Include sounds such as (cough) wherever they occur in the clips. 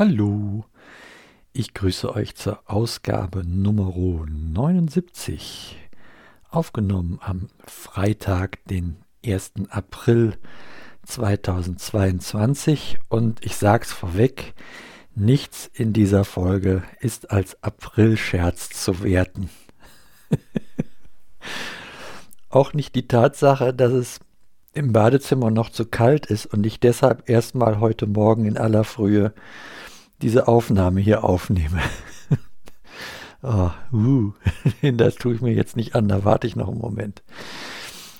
Hallo, ich grüße euch zur Ausgabe Nummer 79, aufgenommen am Freitag, den 1. April 2022 und ich sag's vorweg, nichts in dieser Folge ist als Aprilscherz zu werten. (laughs) Auch nicht die Tatsache, dass es im Badezimmer noch zu kalt ist und ich deshalb erstmal heute Morgen in aller Frühe diese Aufnahme hier aufnehme. (laughs) oh, uh, (laughs) das tue ich mir jetzt nicht an, da warte ich noch einen Moment.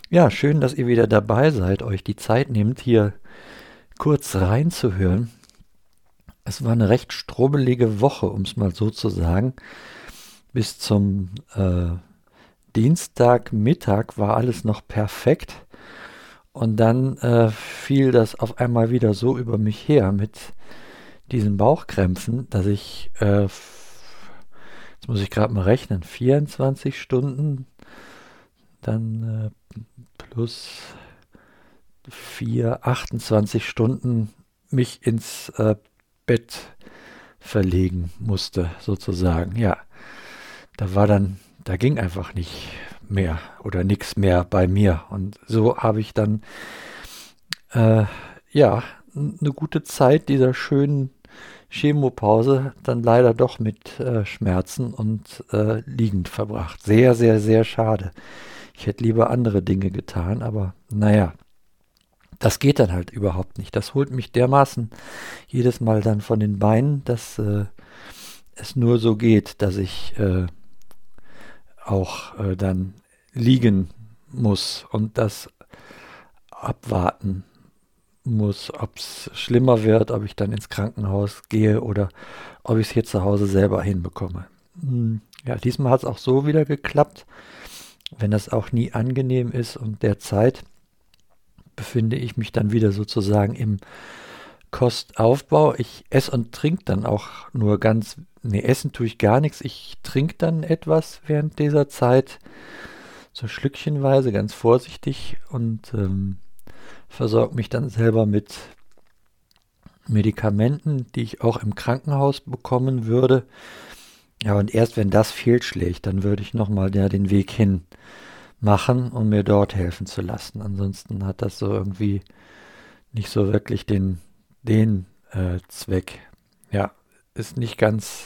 Ja, schön, dass ihr wieder dabei seid, euch die Zeit nehmt, hier kurz reinzuhören. Es war eine recht strubbelige Woche, um es mal so zu sagen. Bis zum äh, Dienstagmittag war alles noch perfekt. Und dann äh, fiel das auf einmal wieder so über mich her mit diesen Bauchkrämpfen, dass ich, äh, jetzt muss ich gerade mal rechnen, 24 Stunden, dann äh, plus 4, 28 Stunden mich ins äh, Bett verlegen musste, sozusagen. Ja, da war dann, da ging einfach nicht mehr oder nichts mehr bei mir. Und so habe ich dann, äh, ja, eine gute Zeit dieser schönen Chemopause dann leider doch mit äh, Schmerzen und äh, liegend verbracht. Sehr, sehr, sehr schade. Ich hätte lieber andere Dinge getan, aber naja, das geht dann halt überhaupt nicht. Das holt mich dermaßen jedes Mal dann von den Beinen, dass äh, es nur so geht, dass ich äh, auch äh, dann liegen muss und das abwarten muss, ob es schlimmer wird, ob ich dann ins Krankenhaus gehe oder ob ich es hier zu Hause selber hinbekomme. Hm, ja, diesmal hat es auch so wieder geklappt, wenn das auch nie angenehm ist und derzeit befinde ich mich dann wieder sozusagen im Kostaufbau. Ich esse und trinke dann auch nur ganz, nee, essen tue ich gar nichts. Ich trinke dann etwas während dieser Zeit, so schlückchenweise, ganz vorsichtig und ähm, versorge mich dann selber mit Medikamenten, die ich auch im Krankenhaus bekommen würde. Ja, und erst wenn das fehlschlägt, dann würde ich nochmal ja, den Weg hin machen, um mir dort helfen zu lassen. Ansonsten hat das so irgendwie nicht so wirklich den, den äh, Zweck. Ja, ist nicht ganz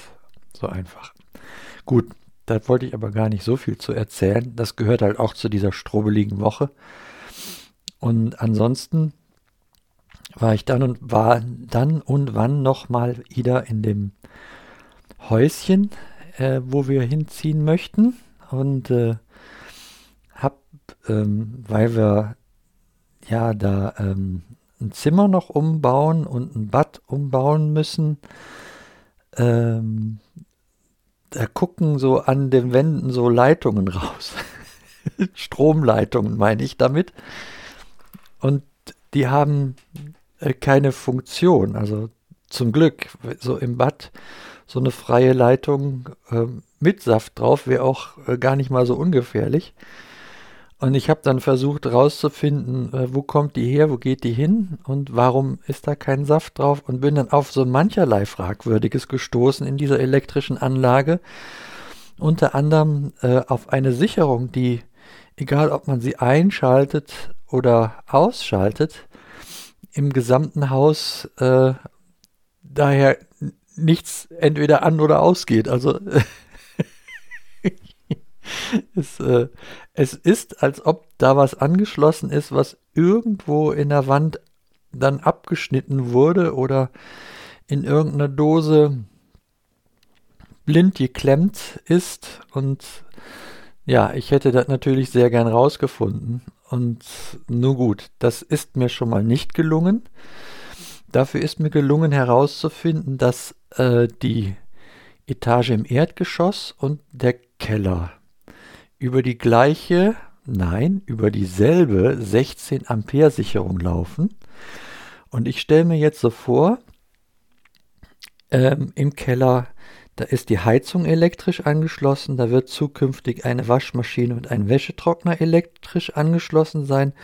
so einfach. Gut, da wollte ich aber gar nicht so viel zu erzählen. Das gehört halt auch zu dieser strobeligen Woche. Und ansonsten war ich dann und war dann und wann noch mal wieder in dem Häuschen, äh, wo wir hinziehen möchten und äh, hab, ähm, weil wir ja da ähm, ein Zimmer noch umbauen und ein Bad umbauen müssen, ähm, da gucken so an den Wänden so Leitungen (laughs) raus. Stromleitungen meine ich damit. Und die haben äh, keine Funktion. Also zum Glück, so im Bad so eine freie Leitung äh, mit Saft drauf wäre auch äh, gar nicht mal so ungefährlich. Und ich habe dann versucht herauszufinden, äh, wo kommt die her, wo geht die hin und warum ist da kein Saft drauf und bin dann auf so mancherlei Fragwürdiges gestoßen in dieser elektrischen Anlage. Unter anderem äh, auf eine Sicherung, die, egal ob man sie einschaltet oder ausschaltet, im gesamten Haus äh, daher nichts entweder an oder ausgeht. Also (laughs) es, äh, es ist, als ob da was angeschlossen ist, was irgendwo in der Wand dann abgeschnitten wurde oder in irgendeiner Dose blind geklemmt ist. Und ja, ich hätte das natürlich sehr gern rausgefunden. Und nur gut, das ist mir schon mal nicht gelungen. Dafür ist mir gelungen herauszufinden, dass äh, die Etage im Erdgeschoss und der Keller über die gleiche, nein, über dieselbe 16 Ampere Sicherung laufen. Und ich stelle mir jetzt so vor, ähm, im Keller da ist die Heizung elektrisch angeschlossen. Da wird zukünftig eine Waschmaschine und ein Wäschetrockner elektrisch angeschlossen sein.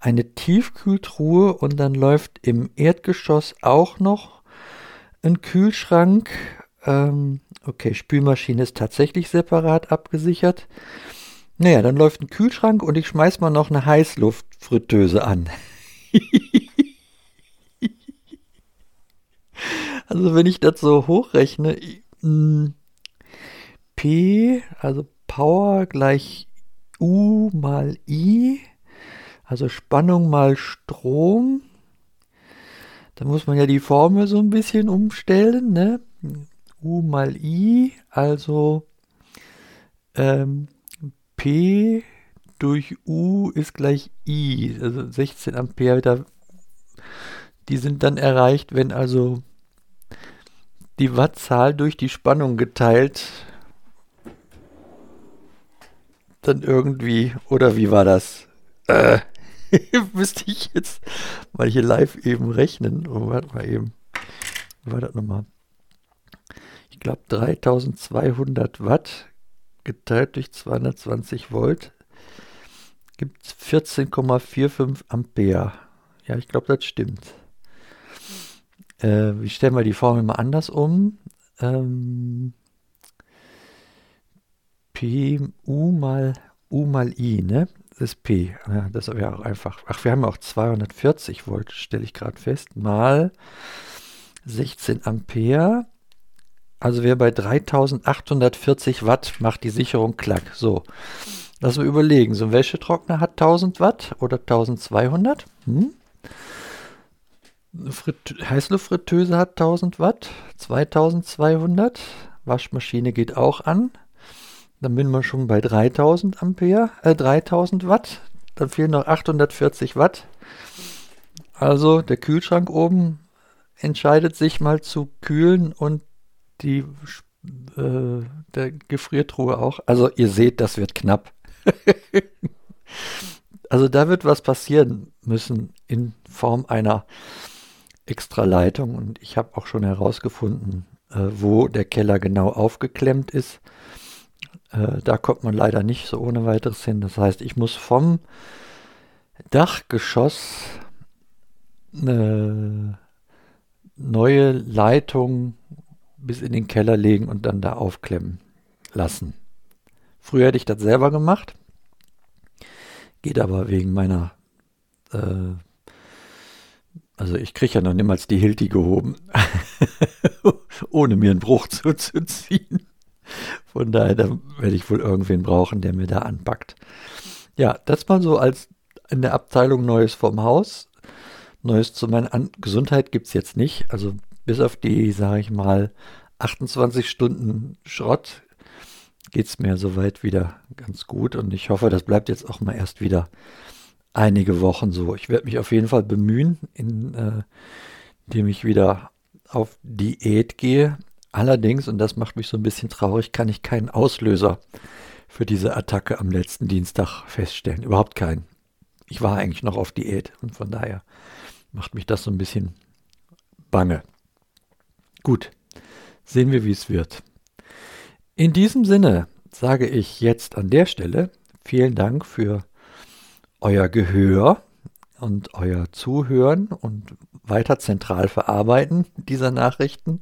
Eine Tiefkühltruhe und dann läuft im Erdgeschoss auch noch ein Kühlschrank. Ähm, okay, Spülmaschine ist tatsächlich separat abgesichert. Naja, dann läuft ein Kühlschrank und ich schmeiß mal noch eine Heißluftfritteuse an. (laughs) also wenn ich das so hochrechne, P, also Power gleich U mal I, also Spannung mal Strom. Da muss man ja die Formel so ein bisschen umstellen, ne? U mal I, also ähm, P durch U ist gleich I, also 16 Ampere. Die sind dann erreicht, wenn also die Wattzahl durch die Spannung geteilt dann irgendwie, oder wie war das? Äh, (laughs) müsste ich jetzt mal hier live eben rechnen. Oh, warte mal eben. Wie war das nochmal? Ich glaube 3200 Watt geteilt durch 220 Volt gibt es 14,45 Ampere. Ja, ich glaube, das stimmt. Äh, wie stellen wir die Formel mal anders um? Ähm, P, U mal, U mal I, ne? Das ist P. Ja, das wäre auch einfach. Ach, wir haben auch 240 Volt, stelle ich gerade fest, mal 16 Ampere also wer bei 3840 Watt macht die Sicherung klack. So, lass mal überlegen. So ein Wäschetrockner hat 1000 Watt oder 1200. Hm? Heißluftfritteuse hat 1000 Watt, 2200. Waschmaschine geht auch an. Dann bin man schon bei 3000 Ampere, äh, 3000 Watt. Dann fehlen noch 840 Watt. Also der Kühlschrank oben entscheidet sich mal zu kühlen und die äh, der Gefriertruhe auch. Also ihr seht, das wird knapp. (laughs) also da wird was passieren müssen in Form einer Extraleitung und ich habe auch schon herausgefunden, äh, wo der Keller genau aufgeklemmt ist. Äh, da kommt man leider nicht so ohne weiteres hin. Das heißt, ich muss vom Dachgeschoss eine neue Leitung bis in den Keller legen und dann da aufklemmen lassen. Früher hätte ich das selber gemacht, geht aber wegen meiner, äh, also ich kriege ja noch niemals die Hilti gehoben, (laughs) ohne mir einen Bruch zuzuziehen. Von daher da werde ich wohl irgendwen brauchen, der mir da anpackt. Ja, das mal so als in der Abteilung Neues vom Haus. Neues zu meiner An Gesundheit gibt es jetzt nicht. Also bis auf die, sage ich mal, 28 Stunden Schrott geht es mir soweit wieder ganz gut und ich hoffe, das bleibt jetzt auch mal erst wieder einige Wochen so. Ich werde mich auf jeden Fall bemühen, in, äh, indem ich wieder auf Diät gehe. Allerdings, und das macht mich so ein bisschen traurig, kann ich keinen Auslöser für diese Attacke am letzten Dienstag feststellen. Überhaupt keinen. Ich war eigentlich noch auf Diät und von daher macht mich das so ein bisschen bange. Gut, sehen wir, wie es wird. In diesem Sinne sage ich jetzt an der Stelle vielen Dank für euer Gehör und euer Zuhören und weiter zentral verarbeiten dieser Nachrichten.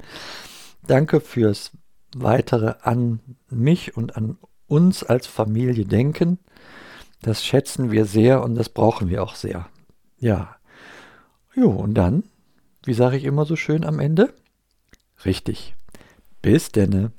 Danke fürs weitere an mich und an uns als Familie denken. Das schätzen wir sehr und das brauchen wir auch sehr. Ja. Jo, und dann, wie sage ich immer so schön am Ende? Richtig. Bis denne.